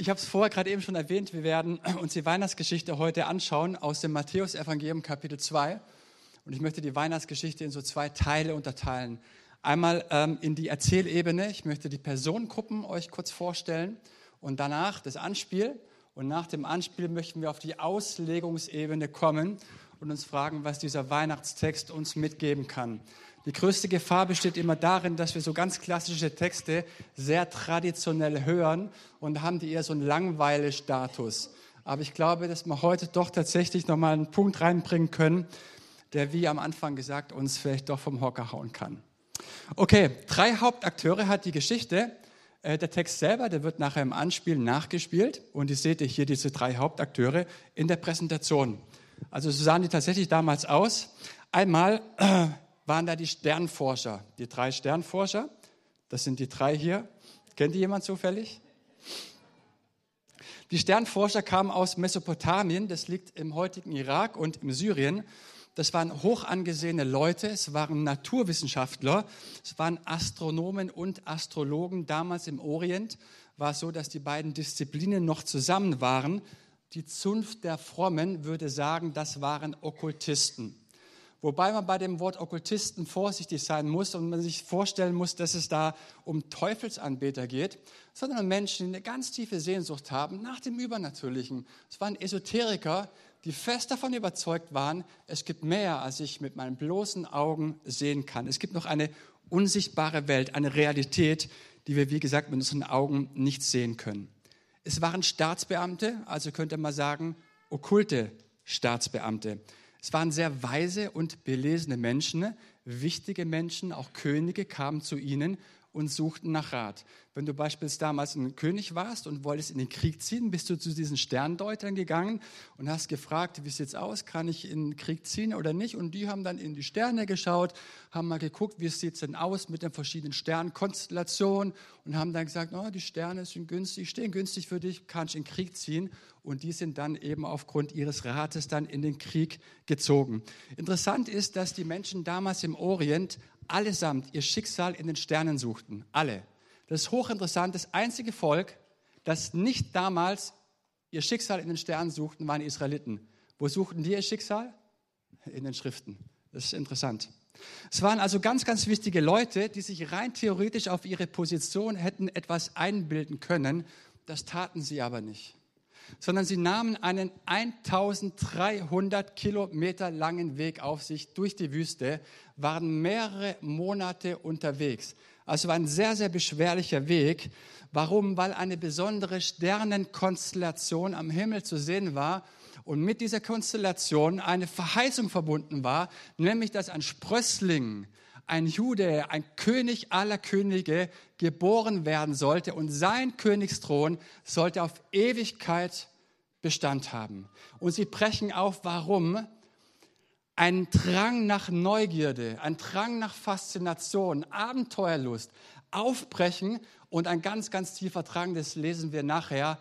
Ich habe es vorher gerade eben schon erwähnt, wir werden uns die Weihnachtsgeschichte heute anschauen aus dem Matthäusevangelium Kapitel 2. Und ich möchte die Weihnachtsgeschichte in so zwei Teile unterteilen. Einmal ähm, in die Erzählebene. Ich möchte die Personengruppen euch kurz vorstellen und danach das Anspiel. Und nach dem Anspiel möchten wir auf die Auslegungsebene kommen und uns fragen, was dieser Weihnachtstext uns mitgeben kann. Die größte Gefahr besteht immer darin, dass wir so ganz klassische Texte sehr traditionell hören und haben die eher so einen langweile Status. Aber ich glaube, dass wir heute doch tatsächlich nochmal einen Punkt reinbringen können, der, wie am Anfang gesagt, uns vielleicht doch vom Hocker hauen kann. Okay, drei Hauptakteure hat die Geschichte. Äh, der Text selber, der wird nachher im Anspiel nachgespielt. Und ihr seht hier diese drei Hauptakteure in der Präsentation. Also so sahen die tatsächlich damals aus. Einmal waren da die Sternforscher, die drei Sternforscher. Das sind die drei hier. Kennt ihr jemand zufällig? Die Sternforscher kamen aus Mesopotamien, das liegt im heutigen Irak und im Syrien. Das waren hoch angesehene Leute, es waren Naturwissenschaftler, es waren Astronomen und Astrologen. Damals im Orient war es so, dass die beiden Disziplinen noch zusammen waren. Die Zunft der Frommen würde sagen, das waren Okkultisten. Wobei man bei dem Wort Okkultisten vorsichtig sein muss und man sich vorstellen muss, dass es da um Teufelsanbeter geht, sondern um Menschen, die eine ganz tiefe Sehnsucht haben nach dem Übernatürlichen. Es waren Esoteriker, die fest davon überzeugt waren, es gibt mehr, als ich mit meinen bloßen Augen sehen kann. Es gibt noch eine unsichtbare Welt, eine Realität, die wir, wie gesagt, mit unseren Augen nicht sehen können. Es waren Staatsbeamte, also könnte man sagen, okkulte Staatsbeamte. Es waren sehr weise und belesene Menschen, wichtige Menschen, auch Könige kamen zu ihnen und suchten nach Rat. Wenn du beispielsweise damals ein König warst und wolltest in den Krieg ziehen, bist du zu diesen Sterndeutern gegangen und hast gefragt, wie sieht's aus, kann ich in den Krieg ziehen oder nicht? Und die haben dann in die Sterne geschaut, haben mal geguckt, wie sieht's denn aus mit den verschiedenen Sternkonstellationen und haben dann gesagt, oh, die Sterne sind günstig, stehen günstig für dich, kannst in den Krieg ziehen. Und die sind dann eben aufgrund ihres Rates dann in den Krieg gezogen. Interessant ist, dass die Menschen damals im Orient allesamt ihr Schicksal in den Sternen suchten. Alle. Das ist hochinteressant. Das einzige Volk, das nicht damals ihr Schicksal in den Sternen suchten, waren die Israeliten. Wo suchten die ihr Schicksal? In den Schriften. Das ist interessant. Es waren also ganz, ganz wichtige Leute, die sich rein theoretisch auf ihre Position hätten etwas einbilden können. Das taten sie aber nicht sondern sie nahmen einen 1300 Kilometer langen Weg auf sich durch die Wüste, waren mehrere Monate unterwegs. Also war ein sehr, sehr beschwerlicher Weg. Warum? Weil eine besondere Sternenkonstellation am Himmel zu sehen war und mit dieser Konstellation eine Verheißung verbunden war, nämlich dass ein Sprössling, ein Jude, ein König aller Könige geboren werden sollte und sein Königsthron sollte auf Ewigkeit Bestand haben. Und sie brechen auf, warum? Ein Drang nach Neugierde, ein Drang nach Faszination, Abenteuerlust, Aufbrechen und ein ganz, ganz tiefer Drang, das lesen wir nachher,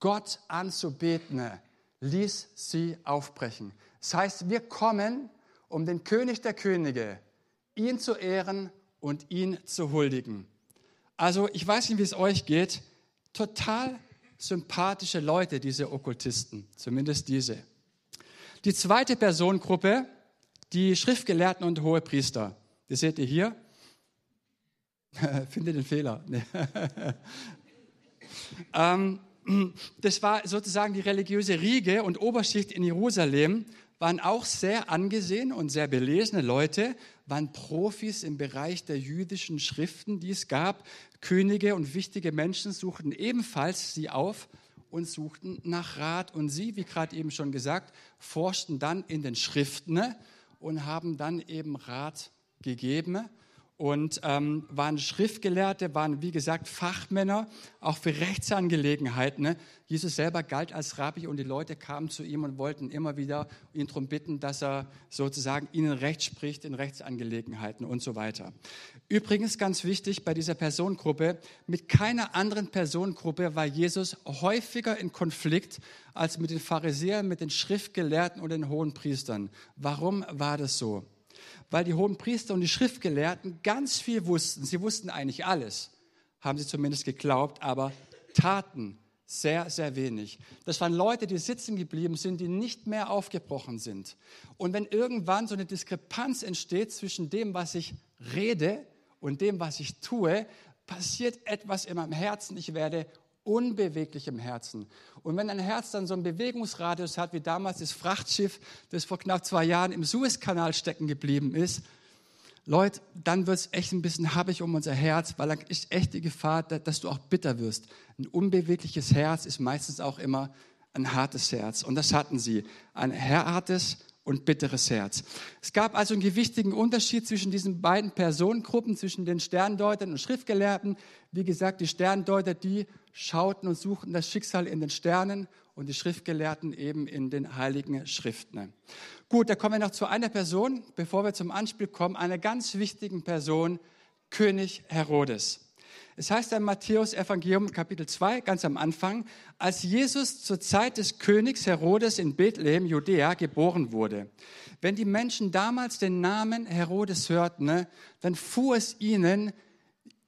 Gott anzubeten, ließ sie aufbrechen. Das heißt, wir kommen, um den König der Könige, ihn zu ehren und ihn zu huldigen. Also ich weiß nicht, wie es euch geht, total sympathische Leute, diese Okkultisten, zumindest diese. Die zweite Personengruppe, die Schriftgelehrten und Hohepriester. Das seht ihr hier. Finde den Fehler. ähm, das war sozusagen die religiöse Riege und Oberschicht in Jerusalem, waren auch sehr angesehen und sehr belesene Leute, waren Profis im Bereich der jüdischen Schriften, die es gab. Könige und wichtige Menschen suchten ebenfalls sie auf und suchten nach Rat. Und sie, wie gerade eben schon gesagt, forschten dann in den Schriften und haben dann eben Rat gegeben und ähm, waren Schriftgelehrte, waren wie gesagt Fachmänner, auch für Rechtsangelegenheiten. Ne? Jesus selber galt als Rabbi und die Leute kamen zu ihm und wollten immer wieder ihn darum bitten, dass er sozusagen ihnen Recht spricht in Rechtsangelegenheiten und so weiter. Übrigens ganz wichtig bei dieser Personengruppe, mit keiner anderen Personengruppe war Jesus häufiger in Konflikt als mit den Pharisäern, mit den Schriftgelehrten und den Hohenpriestern. Warum war das so? Weil die hohen Priester und die Schriftgelehrten ganz viel wussten. Sie wussten eigentlich alles, haben sie zumindest geglaubt, aber taten sehr, sehr wenig. Das waren Leute, die sitzen geblieben sind, die nicht mehr aufgebrochen sind. Und wenn irgendwann so eine Diskrepanz entsteht zwischen dem, was ich rede und dem, was ich tue, passiert etwas in meinem Herzen. Ich werde unbeweglich im Herzen. Und wenn ein Herz dann so einen Bewegungsradius hat, wie damals das Frachtschiff, das vor knapp zwei Jahren im Suezkanal stecken geblieben ist, Leute, dann wird es echt ein bisschen happig um unser Herz, weil dann ist echt die Gefahr, dass du auch bitter wirst. Ein unbewegliches Herz ist meistens auch immer ein hartes Herz. Und das hatten sie. Ein hartes und bitteres Herz. Es gab also einen gewichtigen Unterschied zwischen diesen beiden Personengruppen, zwischen den Sterndeutern und Schriftgelehrten. Wie gesagt, die Sterndeuter, die schauten und suchten das Schicksal in den Sternen und die Schriftgelehrten eben in den heiligen Schriften. Gut, da kommen wir noch zu einer Person, bevor wir zum Anspiel kommen, einer ganz wichtigen Person, König Herodes. Es heißt im Matthäus Evangelium Kapitel 2 ganz am Anfang, als Jesus zur Zeit des Königs Herodes in Bethlehem, Judäa, geboren wurde. Wenn die Menschen damals den Namen Herodes hörten, ne, dann fuhr es ihnen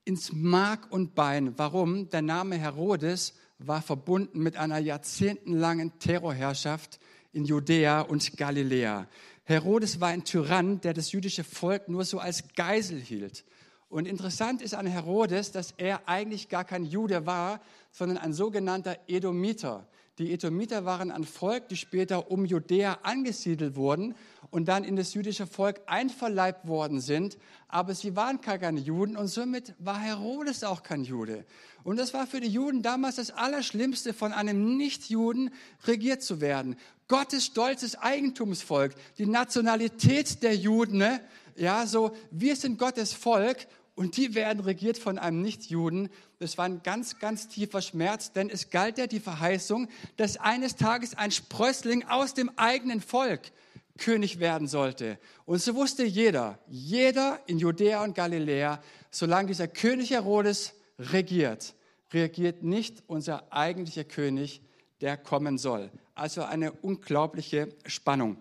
ins Mark und Bein. Warum? Der Name Herodes war verbunden mit einer jahrzehntelangen Terrorherrschaft in Judäa und Galiläa. Herodes war ein Tyrann, der das jüdische Volk nur so als Geisel hielt. Und interessant ist an Herodes, dass er eigentlich gar kein Jude war, sondern ein sogenannter Edomiter. Die Edomiter waren ein Volk, die später um Judäa angesiedelt wurden und dann in das jüdische Volk einverleibt worden sind. Aber sie waren keine Juden und somit war Herodes auch kein Jude. Und das war für die Juden damals das Allerschlimmste, von einem Nichtjuden regiert zu werden. Gottes stolzes Eigentumsvolk, die Nationalität der Juden, ne? ja, so, wir sind Gottes Volk und die werden regiert von einem Nichtjuden. Das war ein ganz, ganz tiefer Schmerz, denn es galt ja die Verheißung, dass eines Tages ein Sprössling aus dem eigenen Volk König werden sollte. Und so wusste jeder, jeder in Judäa und Galiläa, solange dieser König Herodes regiert, regiert nicht unser eigentlicher König, der kommen soll. Also eine unglaubliche Spannung.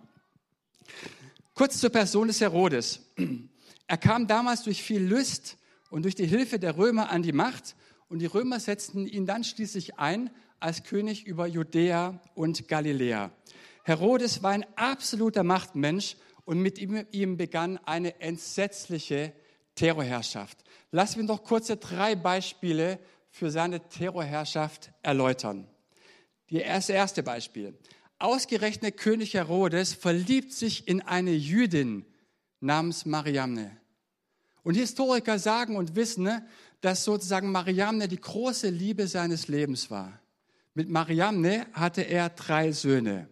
Kurz zur Person des Herodes. Er kam damals durch viel Lust und durch die Hilfe der Römer an die Macht und die Römer setzten ihn dann schließlich ein als König über Judäa und Galiläa. Herodes war ein absoluter Machtmensch und mit ihm, ihm begann eine entsetzliche Terrorherrschaft. Lassen wir noch kurze drei Beispiele für seine Terrorherrschaft erläutern. Das erste Beispiel. Ausgerechnet König Herodes verliebt sich in eine Jüdin namens Mariamne. Und Historiker sagen und wissen, ne, dass sozusagen Mariamne die große Liebe seines Lebens war. Mit Mariamne hatte er drei Söhne.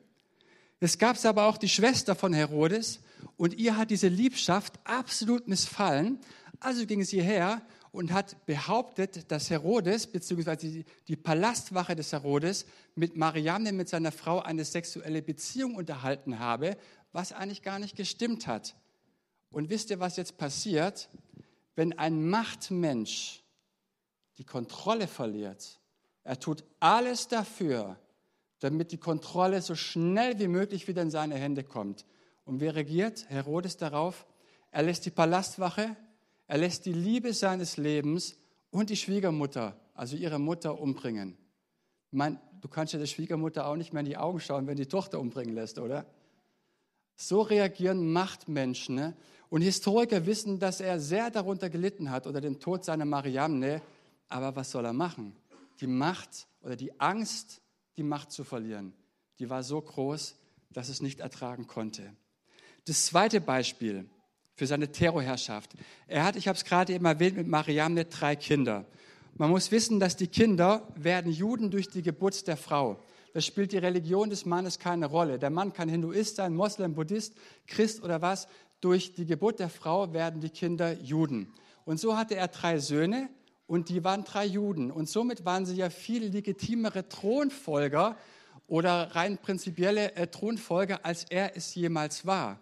Es gab aber auch die Schwester von Herodes und ihr hat diese Liebschaft absolut missfallen. Also ging sie her und hat behauptet, dass Herodes bzw. die Palastwache des Herodes mit Mariamne, mit seiner Frau, eine sexuelle Beziehung unterhalten habe, was eigentlich gar nicht gestimmt hat. Und wisst ihr, was jetzt passiert? Wenn ein Machtmensch die Kontrolle verliert, er tut alles dafür, damit die Kontrolle so schnell wie möglich wieder in seine Hände kommt. Und wer regiert? Herodes darauf. Er lässt die Palastwache er lässt die Liebe seines Lebens und die Schwiegermutter, also ihre Mutter, umbringen. Meine, du kannst ja der Schwiegermutter auch nicht mehr in die Augen schauen, wenn die Tochter umbringen lässt, oder? So reagieren Machtmenschen. Ne? Und Historiker wissen, dass er sehr darunter gelitten hat unter dem Tod seiner Mariamne. Aber was soll er machen? Die Macht oder die Angst, die Macht zu verlieren, die war so groß, dass es nicht ertragen konnte. Das zweite Beispiel für seine Terrorherrschaft. Er hat, ich habe es gerade eben erwähnt, mit Mariamne drei Kinder. Man muss wissen, dass die Kinder werden Juden durch die Geburt der Frau. Das spielt die Religion des Mannes keine Rolle. Der Mann kann Hinduist sein, Moslem, Buddhist, Christ oder was. Durch die Geburt der Frau werden die Kinder Juden. Und so hatte er drei Söhne und die waren drei Juden. Und somit waren sie ja viel legitimere Thronfolger oder rein prinzipielle äh, Thronfolger, als er es jemals war.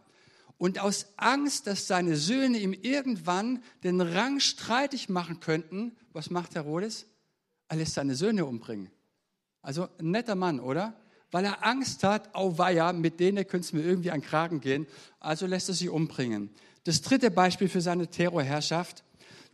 Und aus Angst, dass seine Söhne ihm irgendwann den Rang streitig machen könnten, was macht Herodes? Er lässt seine Söhne umbringen. Also ein netter Mann, oder? Weil er Angst hat, auweia, mit denen könnte es mir irgendwie an Kragen gehen. Also lässt er sie umbringen. Das dritte Beispiel für seine Terrorherrschaft.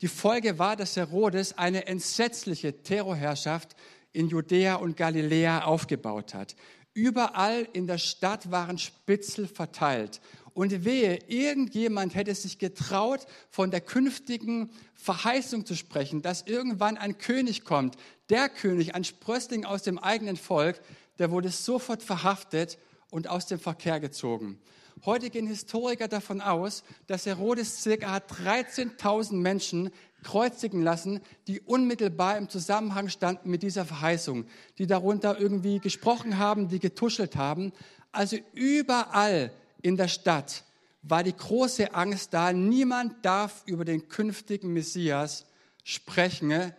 Die Folge war, dass Herodes eine entsetzliche Terrorherrschaft in Judäa und Galiläa aufgebaut hat. Überall in der Stadt waren Spitzel verteilt. Und wehe, irgendjemand hätte sich getraut, von der künftigen Verheißung zu sprechen, dass irgendwann ein König kommt. Der König, ein Sprössling aus dem eigenen Volk, der wurde sofort verhaftet und aus dem Verkehr gezogen. Heute gehen Historiker davon aus, dass Herodes circa 13.000 Menschen kreuzigen lassen, die unmittelbar im Zusammenhang standen mit dieser Verheißung, die darunter irgendwie gesprochen haben, die getuschelt haben. Also überall in der Stadt war die große Angst da, niemand darf über den künftigen Messias sprechen.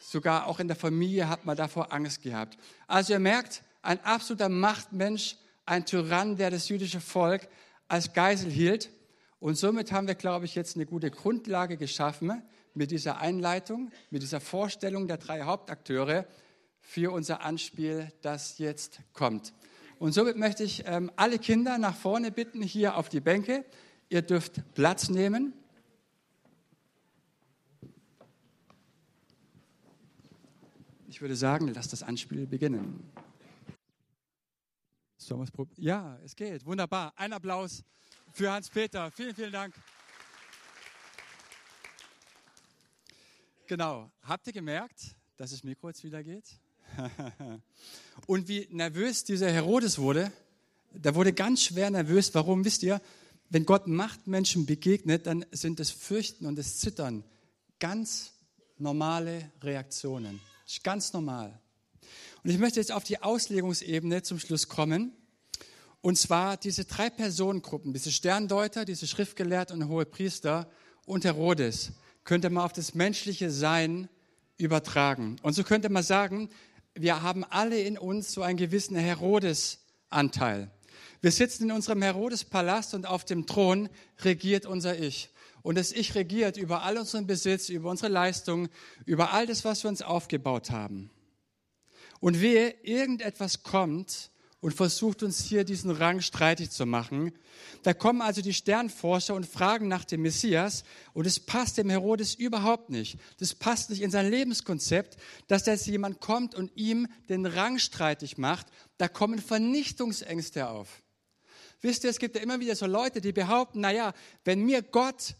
Sogar auch in der Familie hat man davor Angst gehabt. Also ihr merkt, ein absoluter Machtmensch, ein Tyrann, der das jüdische Volk als Geisel hielt. Und somit haben wir, glaube ich, jetzt eine gute Grundlage geschaffen mit dieser Einleitung, mit dieser Vorstellung der drei Hauptakteure für unser Anspiel, das jetzt kommt. Und somit möchte ich ähm, alle Kinder nach vorne bitten, hier auf die Bänke. Ihr dürft Platz nehmen. Ich würde sagen, lasst das Anspiel beginnen. Ja, es geht. Wunderbar. Ein Applaus für Hans-Peter. Vielen, vielen Dank. Genau. Habt ihr gemerkt, dass das Mikro jetzt wieder geht? Und wie nervös dieser Herodes wurde, der wurde ganz schwer nervös. Warum? Wisst ihr, wenn Gott Machtmenschen begegnet, dann sind das Fürchten und das Zittern ganz normale Reaktionen. Das ist ganz normal. Und ich möchte jetzt auf die Auslegungsebene zum Schluss kommen. Und zwar diese drei Personengruppen, diese Sterndeuter, diese Schriftgelehrten und hohe Priester und Herodes, könnte man auf das menschliche Sein übertragen. Und so könnte man sagen, wir haben alle in uns so einen gewissen Herodes-Anteil. Wir sitzen in unserem Herodes-Palast und auf dem Thron regiert unser Ich. Und das Ich regiert über all unseren Besitz, über unsere Leistung, über all das, was wir uns aufgebaut haben. Und wehe, irgendetwas kommt und versucht uns hier diesen Rang streitig zu machen. Da kommen also die Sternforscher und fragen nach dem Messias und es passt dem Herodes überhaupt nicht. Das passt nicht in sein Lebenskonzept, dass da jetzt jemand kommt und ihm den Rang streitig macht. Da kommen Vernichtungsängste auf. Wisst ihr, es gibt ja immer wieder so Leute, die behaupten, naja, wenn mir Gott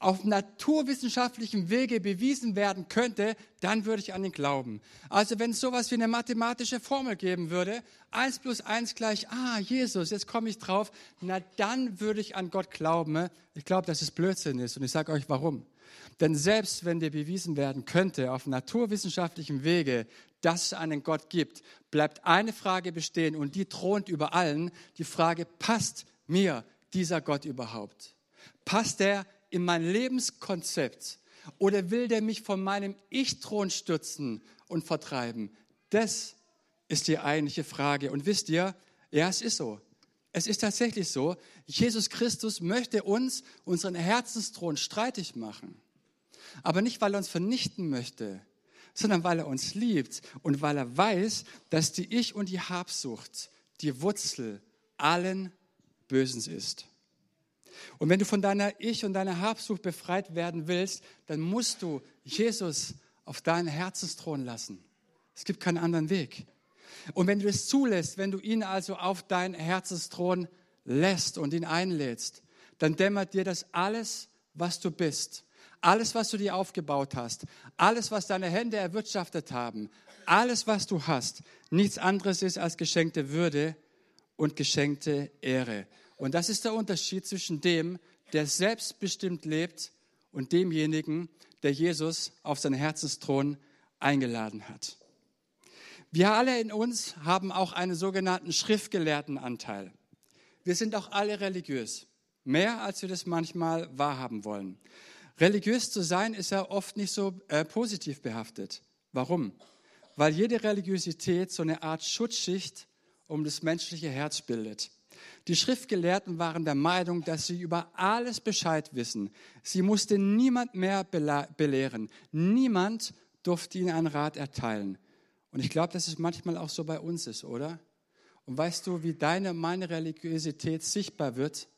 auf naturwissenschaftlichem Wege bewiesen werden könnte, dann würde ich an ihn glauben. Also wenn es sowas wie eine mathematische Formel geben würde, eins plus eins gleich, ah, Jesus, jetzt komme ich drauf, na dann würde ich an Gott glauben. Ich glaube, dass es Blödsinn ist und ich sage euch warum. Denn selbst wenn dir bewiesen werden könnte, auf naturwissenschaftlichem Wege, dass es einen Gott gibt, bleibt eine Frage bestehen und die thront über allen. Die Frage, passt mir dieser Gott überhaupt? Passt er in mein Lebenskonzept oder will der mich von meinem Ich-Thron stürzen und vertreiben? Das ist die eigentliche Frage. Und wisst ihr, ja, es ist so. Es ist tatsächlich so, Jesus Christus möchte uns unseren Herzensthron streitig machen. Aber nicht, weil er uns vernichten möchte, sondern weil er uns liebt und weil er weiß, dass die Ich und die Habsucht die Wurzel allen Bösens ist. Und wenn du von deiner Ich und deiner Habsucht befreit werden willst, dann musst du Jesus auf deinen Herzensthron lassen. Es gibt keinen anderen Weg. Und wenn du es zulässt, wenn du ihn also auf deinen Herzensthron lässt und ihn einlädst, dann dämmert dir das alles, was du bist, alles, was du dir aufgebaut hast, alles, was deine Hände erwirtschaftet haben, alles, was du hast, nichts anderes ist als geschenkte Würde und geschenkte Ehre. Und das ist der Unterschied zwischen dem, der selbstbestimmt lebt und demjenigen, der Jesus auf seinen Herzensthron eingeladen hat. Wir alle in uns haben auch einen sogenannten schriftgelehrten Anteil. Wir sind auch alle religiös, mehr als wir das manchmal wahrhaben wollen. Religiös zu sein ist ja oft nicht so äh, positiv behaftet. Warum? Weil jede Religiosität so eine Art Schutzschicht um das menschliche Herz bildet. Die Schriftgelehrten waren der Meinung, dass sie über alles Bescheid wissen. Sie mussten niemand mehr belehren. Niemand durfte ihnen einen Rat erteilen. Und ich glaube, dass es manchmal auch so bei uns ist, oder? Und weißt du, wie deine, meine Religiosität sichtbar wird?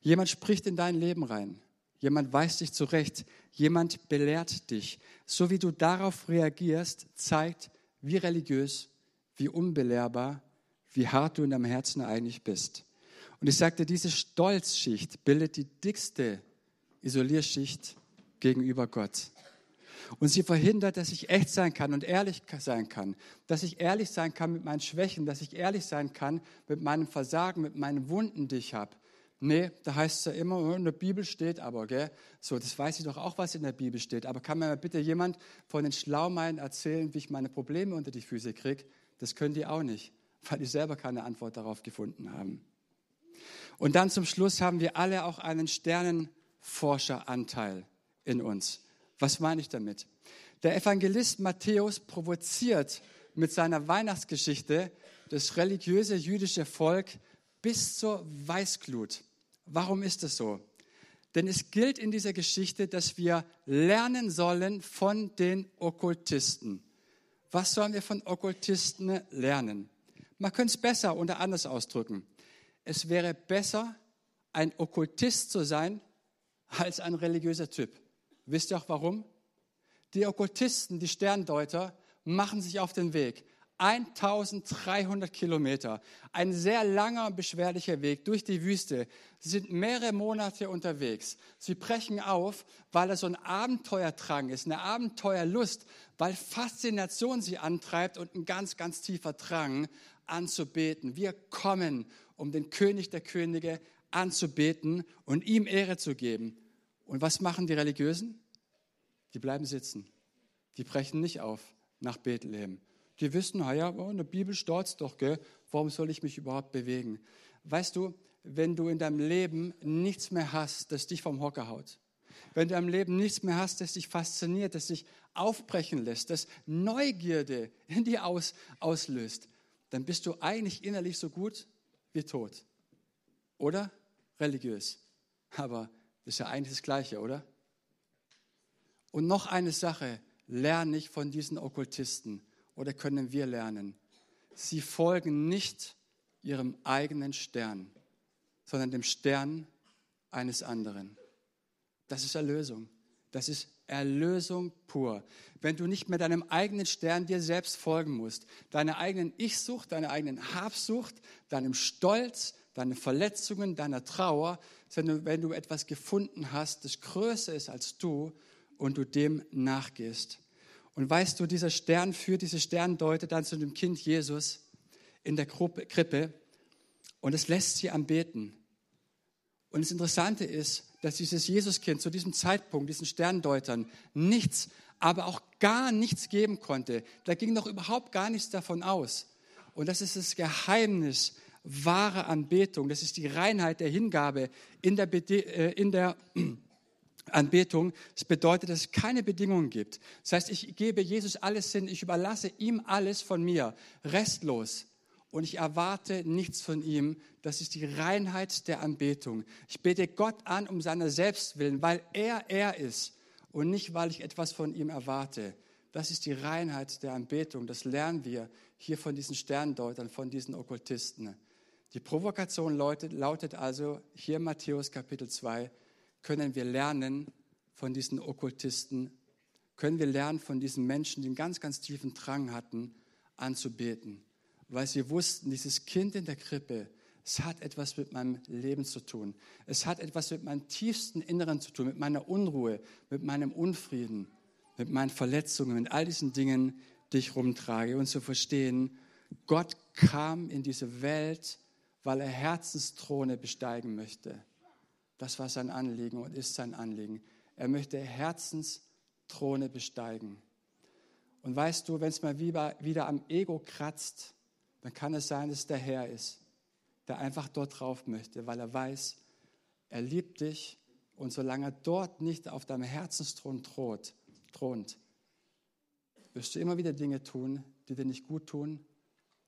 Jemand spricht in dein Leben rein. Jemand weist dich zurecht. Jemand belehrt dich. So wie du darauf reagierst, zeigt, wie religiös, wie unbelehrbar, wie hart du in deinem Herzen eigentlich bist. Und ich sagte, diese Stolzschicht bildet die dickste Isolierschicht gegenüber Gott. Und sie verhindert, dass ich echt sein kann und ehrlich sein kann. Dass ich ehrlich sein kann mit meinen Schwächen, dass ich ehrlich sein kann mit meinem Versagen, mit meinen Wunden, die ich habe. Nee, da heißt es ja immer, oh, in der Bibel steht aber, gell? So, das weiß ich doch auch, was in der Bibel steht. Aber kann mir bitte jemand von den Schlaumeinen erzählen, wie ich meine Probleme unter die Füße kriege? Das können die auch nicht, weil die selber keine Antwort darauf gefunden haben. Und dann zum Schluss haben wir alle auch einen Sternenforscheranteil in uns. Was meine ich damit? Der Evangelist Matthäus provoziert mit seiner Weihnachtsgeschichte das religiöse jüdische Volk bis zur Weißglut. Warum ist das so? Denn es gilt in dieser Geschichte, dass wir lernen sollen von den Okkultisten. Was sollen wir von Okkultisten lernen? Man könnte es besser oder anders ausdrücken. Es wäre besser, ein Okkultist zu sein, als ein religiöser Typ. Wisst ihr auch warum? Die Okkultisten, die Sterndeuter, machen sich auf den Weg. 1300 Kilometer. Ein sehr langer und beschwerlicher Weg durch die Wüste. Sie sind mehrere Monate unterwegs. Sie brechen auf, weil es so ein Abenteuerdrang ist, eine Abenteuerlust, weil Faszination sie antreibt und ein ganz, ganz tiefer Drang anzubeten. Wir kommen, um den König der Könige anzubeten und ihm Ehre zu geben. Und was machen die Religiösen? Die bleiben sitzen. Die brechen nicht auf nach Bethlehem die wissen, naja, oh, in der Bibel steht doch, gell? warum soll ich mich überhaupt bewegen? Weißt du, wenn du in deinem Leben nichts mehr hast, das dich vom Hocker haut, wenn du im Leben nichts mehr hast, das dich fasziniert, das dich aufbrechen lässt, das Neugierde in dir aus, auslöst, dann bist du eigentlich innerlich so gut wie tot. Oder religiös. Aber das ist ja eigentlich das Gleiche, oder? Und noch eine Sache, lerne ich von diesen Okkultisten oder können wir lernen? Sie folgen nicht ihrem eigenen Stern, sondern dem Stern eines anderen. Das ist Erlösung. Das ist Erlösung pur. Wenn du nicht mehr deinem eigenen Stern dir selbst folgen musst, deiner eigenen Ich-Sucht, deiner eigenen Habsucht, deinem Stolz, deinen Verletzungen, deiner Trauer, sondern wenn du etwas gefunden hast, das größer ist als du und du dem nachgehst. Und weißt du, dieser Stern führt, diese Stern deutet dann zu dem Kind Jesus in der Krippe und es lässt sie anbeten. Und das Interessante ist, dass dieses Jesuskind zu diesem Zeitpunkt, diesen Sterndeutern, nichts, aber auch gar nichts geben konnte. Da ging noch überhaupt gar nichts davon aus. Und das ist das Geheimnis wahre Anbetung. Das ist die Reinheit der Hingabe in der, äh, in der Anbetung, das bedeutet, dass es keine Bedingungen gibt. Das heißt, ich gebe Jesus alles hin, ich überlasse ihm alles von mir, restlos. Und ich erwarte nichts von ihm. Das ist die Reinheit der Anbetung. Ich bete Gott an um seiner selbst willen, weil er er ist und nicht, weil ich etwas von ihm erwarte. Das ist die Reinheit der Anbetung. Das lernen wir hier von diesen Sterndeutern, von diesen Okkultisten. Die Provokation lautet, also hier Matthäus Kapitel 2, können wir lernen von diesen Okkultisten, können wir lernen von diesen Menschen, die einen ganz, ganz tiefen Drang hatten, anzubeten, weil sie wussten, dieses Kind in der Krippe, es hat etwas mit meinem Leben zu tun. Es hat etwas mit meinem tiefsten Inneren zu tun, mit meiner Unruhe, mit meinem Unfrieden, mit meinen Verletzungen, mit all diesen Dingen, die ich rumtrage. Und zu verstehen, Gott kam in diese Welt, weil er Herzensthrone besteigen möchte. Das war sein Anliegen und ist sein Anliegen. Er möchte Herzensthrone besteigen. Und weißt du, wenn es mal wieder am Ego kratzt, dann kann es sein, dass der Herr ist, der einfach dort drauf möchte, weil er weiß, er liebt dich und solange er dort nicht auf deinem Herzensthron thront, thront, wirst du immer wieder Dinge tun, die dir nicht gut tun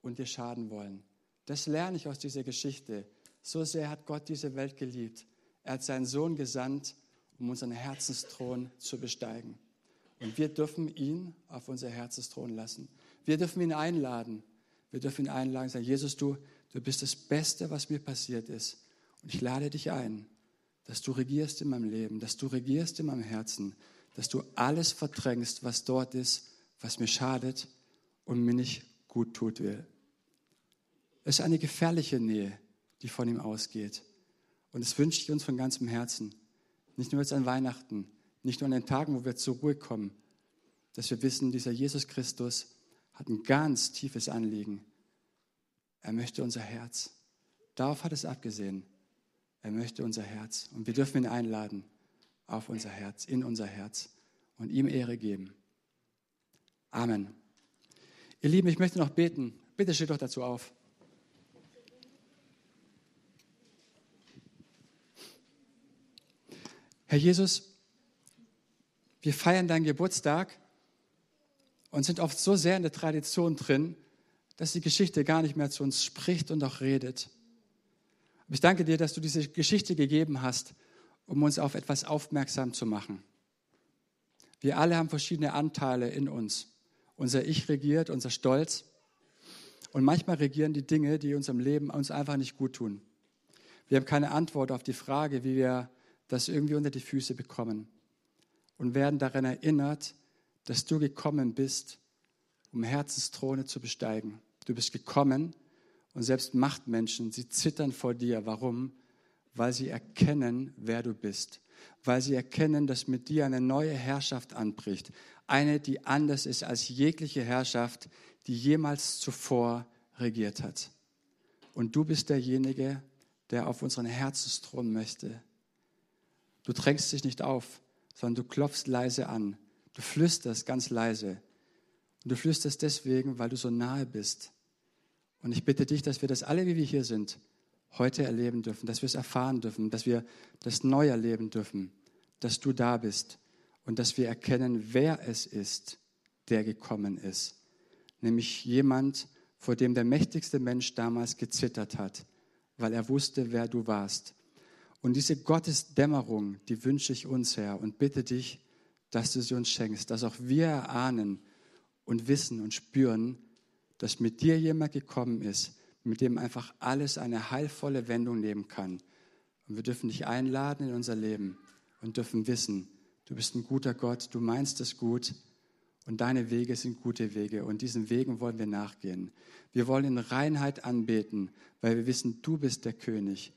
und dir schaden wollen. Das lerne ich aus dieser Geschichte. So sehr hat Gott diese Welt geliebt, er hat seinen Sohn gesandt, um unseren Herzensthron zu besteigen. Und wir dürfen ihn auf unser Herzensthron lassen. Wir dürfen ihn einladen. Wir dürfen ihn einladen und sagen, Jesus, du, du bist das Beste, was mir passiert ist. Und ich lade dich ein. dass du regierst in meinem Leben, dass du regierst in meinem Herzen, dass du alles verdrängst, was dort ist, was mir schadet und mir nicht gut tut will. Es ist eine gefährliche Nähe, die von ihm ausgeht. Und das wünsche ich uns von ganzem Herzen. Nicht nur jetzt an Weihnachten, nicht nur an den Tagen, wo wir zur Ruhe kommen, dass wir wissen, dieser Jesus Christus hat ein ganz tiefes Anliegen. Er möchte unser Herz. Darauf hat es abgesehen. Er möchte unser Herz. Und wir dürfen ihn einladen auf unser Herz, in unser Herz und ihm Ehre geben. Amen. Ihr Lieben, ich möchte noch beten. Bitte steht doch dazu auf. Herr Jesus, wir feiern deinen Geburtstag und sind oft so sehr in der Tradition drin, dass die Geschichte gar nicht mehr zu uns spricht und auch redet. Aber ich danke dir, dass du diese Geschichte gegeben hast, um uns auf etwas aufmerksam zu machen. Wir alle haben verschiedene Anteile in uns. Unser Ich regiert, unser Stolz. Und manchmal regieren die Dinge, die unserem Leben uns einfach nicht gut tun. Wir haben keine Antwort auf die Frage, wie wir das irgendwie unter die Füße bekommen und werden daran erinnert, dass du gekommen bist, um Herzensthrone zu besteigen. Du bist gekommen und selbst Machtmenschen, sie zittern vor dir. Warum? Weil sie erkennen, wer du bist. Weil sie erkennen, dass mit dir eine neue Herrschaft anbricht. Eine, die anders ist als jegliche Herrschaft, die jemals zuvor regiert hat. Und du bist derjenige, der auf unseren Herzensthron möchte. Du drängst dich nicht auf, sondern du klopfst leise an. Du flüsterst ganz leise. Und du flüsterst deswegen, weil du so nahe bist. Und ich bitte dich, dass wir das alle, wie wir hier sind, heute erleben dürfen, dass wir es erfahren dürfen, dass wir das neu erleben dürfen, dass du da bist und dass wir erkennen, wer es ist, der gekommen ist. Nämlich jemand, vor dem der mächtigste Mensch damals gezittert hat, weil er wusste, wer du warst. Und diese Gottesdämmerung, die wünsche ich uns, Herr, und bitte dich, dass du sie uns schenkst, dass auch wir erahnen und wissen und spüren, dass mit dir jemand gekommen ist, mit dem einfach alles eine heilvolle Wendung nehmen kann. Und wir dürfen dich einladen in unser Leben und dürfen wissen, du bist ein guter Gott, du meinst es gut und deine Wege sind gute Wege und diesen Wegen wollen wir nachgehen. Wir wollen in Reinheit anbeten, weil wir wissen, du bist der König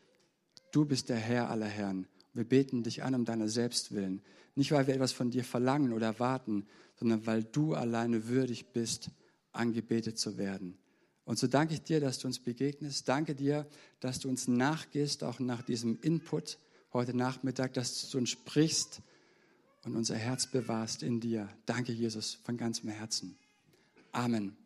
Du bist der Herr aller Herren. Wir beten dich an um deiner selbst willen. Nicht, weil wir etwas von dir verlangen oder erwarten, sondern weil du alleine würdig bist, angebetet zu werden. Und so danke ich dir, dass du uns begegnest. Danke dir, dass du uns nachgehst, auch nach diesem Input heute Nachmittag, dass du zu uns sprichst und unser Herz bewahrst in dir. Danke, Jesus, von ganzem Herzen. Amen.